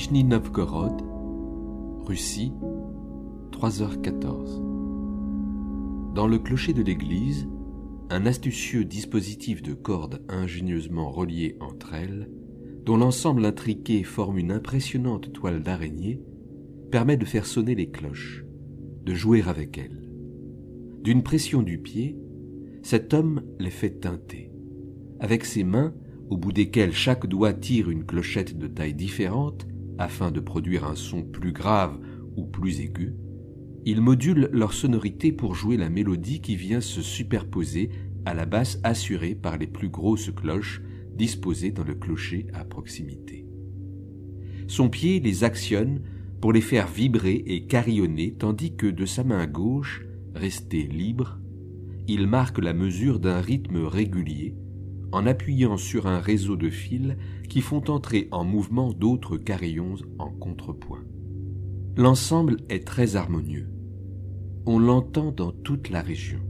Nijni Novgorod, Russie, 3h14. Dans le clocher de l'église, un astucieux dispositif de cordes ingénieusement reliées entre elles, dont l'ensemble intriqué forme une impressionnante toile d'araignée, permet de faire sonner les cloches, de jouer avec elles. D'une pression du pied, cet homme les fait teinter. Avec ses mains, au bout desquelles chaque doigt tire une clochette de taille différente, afin de produire un son plus grave ou plus aigu, ils modulent leur sonorité pour jouer la mélodie qui vient se superposer à la basse assurée par les plus grosses cloches disposées dans le clocher à proximité. Son pied les actionne pour les faire vibrer et carillonner tandis que de sa main gauche, restée libre, il marque la mesure d'un rythme régulier en appuyant sur un réseau de fils qui font entrer en mouvement d'autres carillons en contrepoint. L'ensemble est très harmonieux. On l'entend dans toute la région.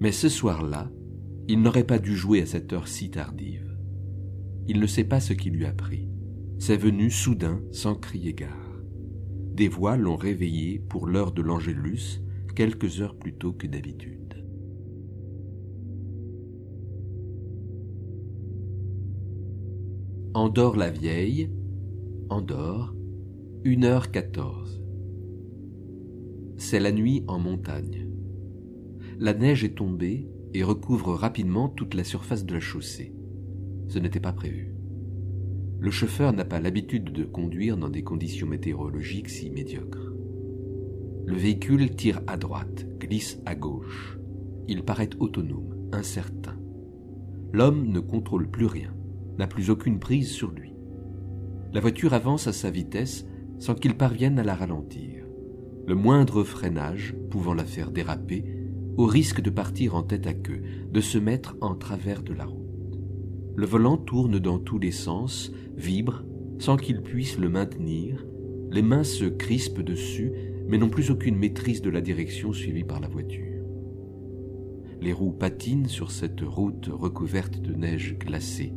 Mais ce soir-là, il n'aurait pas dû jouer à cette heure si tardive. Il ne sait pas ce qui lui a pris. C'est venu soudain, sans crier gare. Des voix l'ont réveillé pour l'heure de l'Angélus, quelques heures plus tôt que d'habitude. Endort la vieille, Endort, 1h14. C'est la nuit en montagne. La neige est tombée et recouvre rapidement toute la surface de la chaussée. Ce n'était pas prévu. Le chauffeur n'a pas l'habitude de conduire dans des conditions météorologiques si médiocres. Le véhicule tire à droite, glisse à gauche. Il paraît autonome, incertain. L'homme ne contrôle plus rien n'a plus aucune prise sur lui. La voiture avance à sa vitesse sans qu'il parvienne à la ralentir, le moindre freinage pouvant la faire déraper, au risque de partir en tête à queue, de se mettre en travers de la route. Le volant tourne dans tous les sens, vibre, sans qu'il puisse le maintenir, les mains se crispent dessus, mais n'ont plus aucune maîtrise de la direction suivie par la voiture. Les roues patinent sur cette route recouverte de neige glacée.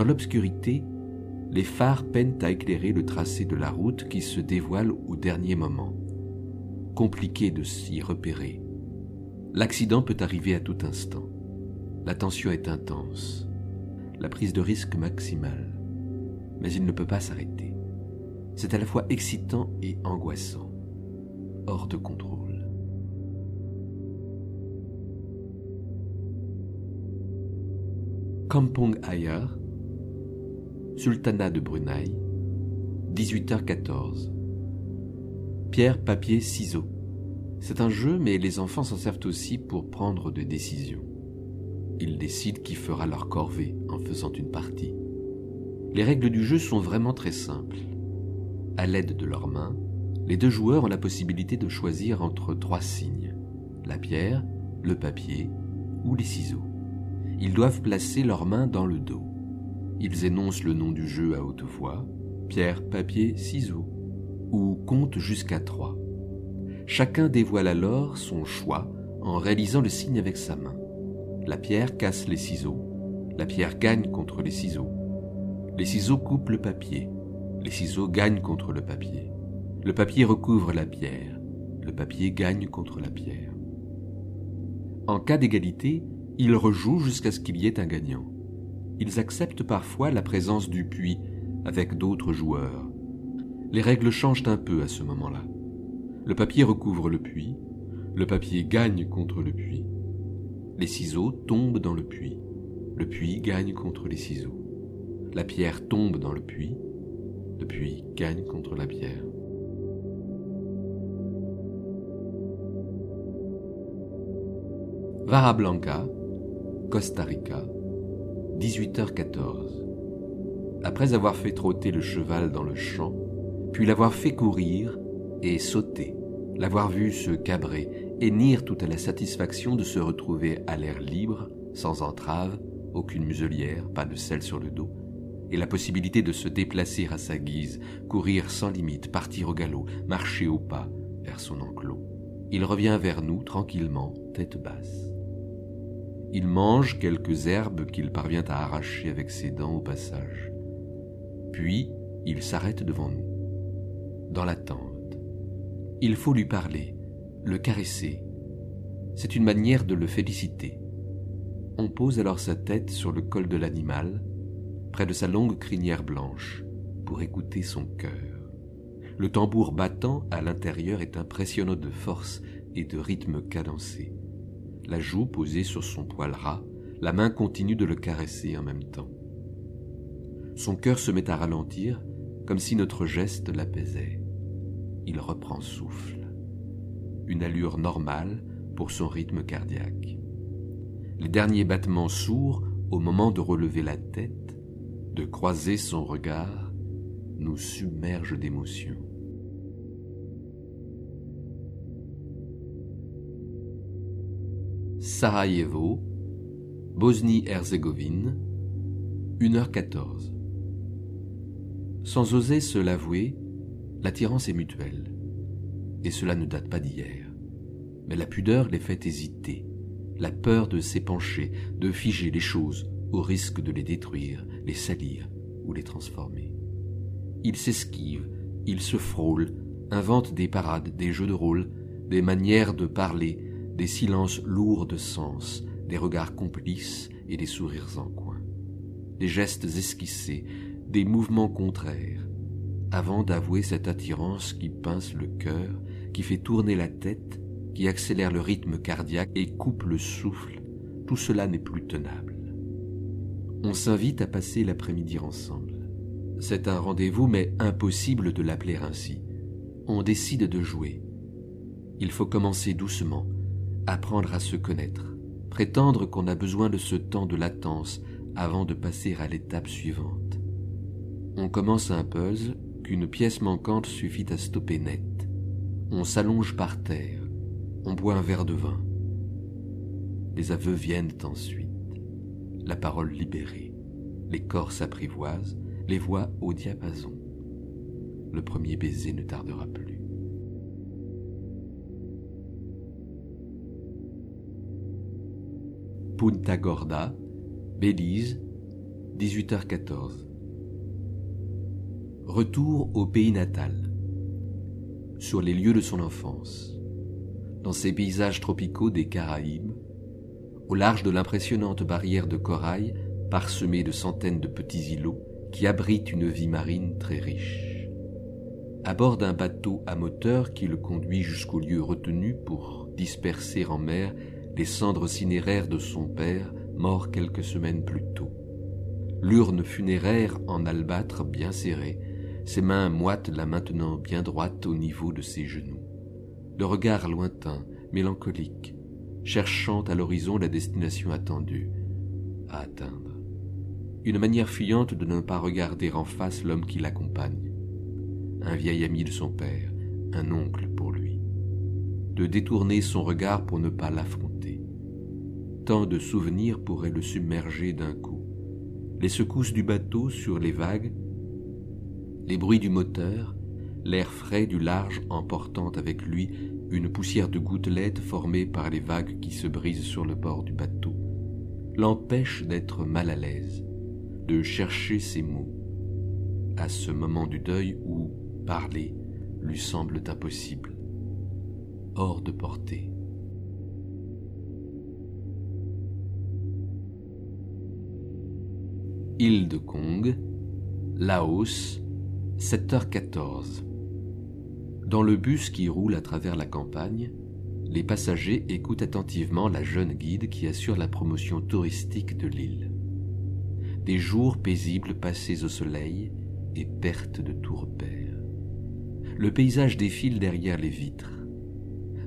Dans l'obscurité, les phares peinent à éclairer le tracé de la route qui se dévoile au dernier moment. Compliqué de s'y repérer. L'accident peut arriver à tout instant. La tension est intense. La prise de risque maximale. Mais il ne peut pas s'arrêter. C'est à la fois excitant et angoissant. Hors de contrôle. Kampong Ayer, Sultanat de Brunei, 18h14. Pierre, papier, ciseaux. C'est un jeu, mais les enfants s'en servent aussi pour prendre des décisions. Ils décident qui fera leur corvée en faisant une partie. Les règles du jeu sont vraiment très simples. À l'aide de leurs mains, les deux joueurs ont la possibilité de choisir entre trois signes la pierre, le papier ou les ciseaux. Ils doivent placer leurs mains dans le dos. Ils énoncent le nom du jeu à haute voix, pierre, papier, ciseaux, ou comptent jusqu'à trois. Chacun dévoile alors son choix en réalisant le signe avec sa main. La pierre casse les ciseaux, la pierre gagne contre les ciseaux. Les ciseaux coupent le papier, les ciseaux gagnent contre le papier. Le papier recouvre la pierre, le papier gagne contre la pierre. En cas d'égalité, il rejoue jusqu'à ce qu'il y ait un gagnant ils acceptent parfois la présence du puits avec d'autres joueurs. Les règles changent un peu à ce moment-là. Le papier recouvre le puits, le papier gagne contre le puits. Les ciseaux tombent dans le puits, le puits gagne contre les ciseaux. La pierre tombe dans le puits, le puits gagne contre la pierre. Vara Blanca, Costa Rica, 18h14. Après avoir fait trotter le cheval dans le champ, puis l'avoir fait courir et sauter, l'avoir vu se cabrer et nir tout à la satisfaction de se retrouver à l'air libre, sans entrave, aucune muselière, pas de sel sur le dos, et la possibilité de se déplacer à sa guise, courir sans limite, partir au galop, marcher au pas vers son enclos. Il revient vers nous tranquillement, tête basse. Il mange quelques herbes qu'il parvient à arracher avec ses dents au passage. Puis il s'arrête devant nous, dans l'attente. Il faut lui parler, le caresser. C'est une manière de le féliciter. On pose alors sa tête sur le col de l'animal, près de sa longue crinière blanche, pour écouter son cœur. Le tambour battant à l'intérieur est impressionnant de force et de rythme cadencé. La joue posée sur son poil ras, la main continue de le caresser en même temps. Son cœur se met à ralentir, comme si notre geste l'apaisait. Il reprend souffle. Une allure normale pour son rythme cardiaque. Les derniers battements sourds au moment de relever la tête, de croiser son regard, nous submergent d'émotion. Sarajevo, Bosnie-Herzégovine, 1h14. Sans oser se l'avouer, l'attirance est mutuelle. Et cela ne date pas d'hier. Mais la pudeur les fait hésiter, la peur de s'épancher, de figer les choses, au risque de les détruire, les salir ou les transformer. Ils s'esquivent, ils se frôlent, inventent des parades, des jeux de rôle, des manières de parler, des silences lourds de sens, des regards complices et des sourires en coin, des gestes esquissés, des mouvements contraires, avant d'avouer cette attirance qui pince le cœur, qui fait tourner la tête, qui accélère le rythme cardiaque et coupe le souffle, tout cela n'est plus tenable. On s'invite à passer l'après-midi ensemble. C'est un rendez-vous, mais impossible de l'appeler ainsi. On décide de jouer. Il faut commencer doucement, apprendre à se connaître, prétendre qu'on a besoin de ce temps de latence avant de passer à l'étape suivante. On commence un puzzle qu'une pièce manquante suffit à stopper net. On s'allonge par terre, on boit un verre de vin. Les aveux viennent ensuite, la parole libérée, les corps s'apprivoisent, les voix au diapason. Le premier baiser ne tardera plus. Punta Gorda, Belize, 18h14. Retour au pays natal, sur les lieux de son enfance, dans ces paysages tropicaux des Caraïbes, au large de l'impressionnante barrière de corail parsemée de centaines de petits îlots qui abritent une vie marine très riche. À bord d'un bateau à moteur qui le conduit jusqu'au lieu retenu pour disperser en mer les cendres cinéraires de son père, mort quelques semaines plus tôt. L'urne funéraire en albâtre bien serrée, ses mains moites la maintenant bien droite au niveau de ses genoux. Le regard lointain, mélancolique, cherchant à l'horizon la destination attendue, à atteindre. Une manière fuyante de ne pas regarder en face l'homme qui l'accompagne. Un vieil ami de son père, un oncle pour lui. De détourner son regard pour ne pas l'affronter. Tant de souvenirs pourraient le submerger d'un coup. Les secousses du bateau sur les vagues, les bruits du moteur, l'air frais du large emportant avec lui une poussière de gouttelettes formée par les vagues qui se brisent sur le bord du bateau, l'empêchent d'être mal à l'aise, de chercher ses mots, à ce moment du deuil où parler lui semble impossible, hors de portée. Île de Kong, Laos, 7h14. Dans le bus qui roule à travers la campagne, les passagers écoutent attentivement la jeune guide qui assure la promotion touristique de l'île. Des jours paisibles passés au soleil et perte de tout repère. Le paysage défile derrière les vitres.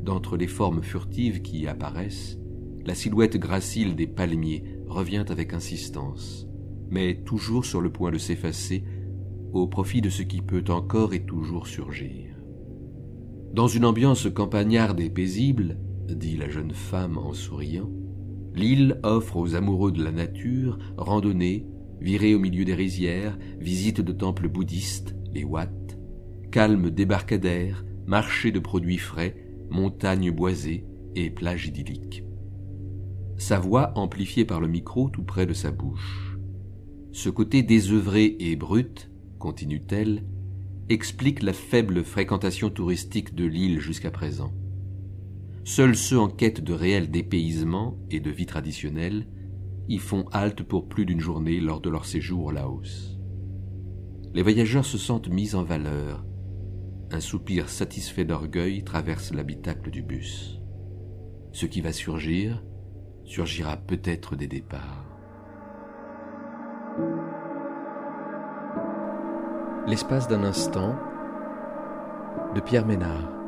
D'entre les formes furtives qui y apparaissent, la silhouette gracile des palmiers revient avec insistance, mais toujours sur le point de s'effacer au profit de ce qui peut encore et toujours surgir. Dans une ambiance campagnarde et paisible, dit la jeune femme en souriant, l'île offre aux amoureux de la nature randonnées, virées au milieu des rizières, visites de temples bouddhistes, les Wat, calmes débarcadères, marchés de produits frais, montagnes boisées et plages idylliques. Sa voix amplifiée par le micro tout près de sa bouche. Ce côté désœuvré et brut, continue-t-elle, explique la faible fréquentation touristique de l'île jusqu'à présent. Seuls ceux en quête de réel dépaysement et de vie traditionnelle y font halte pour plus d'une journée lors de leur séjour au Laos. Les voyageurs se sentent mis en valeur. Un soupir satisfait d'orgueil traverse l'habitacle du bus. Ce qui va surgir, surgira peut-être des départs. L'espace d'un instant de Pierre Ménard.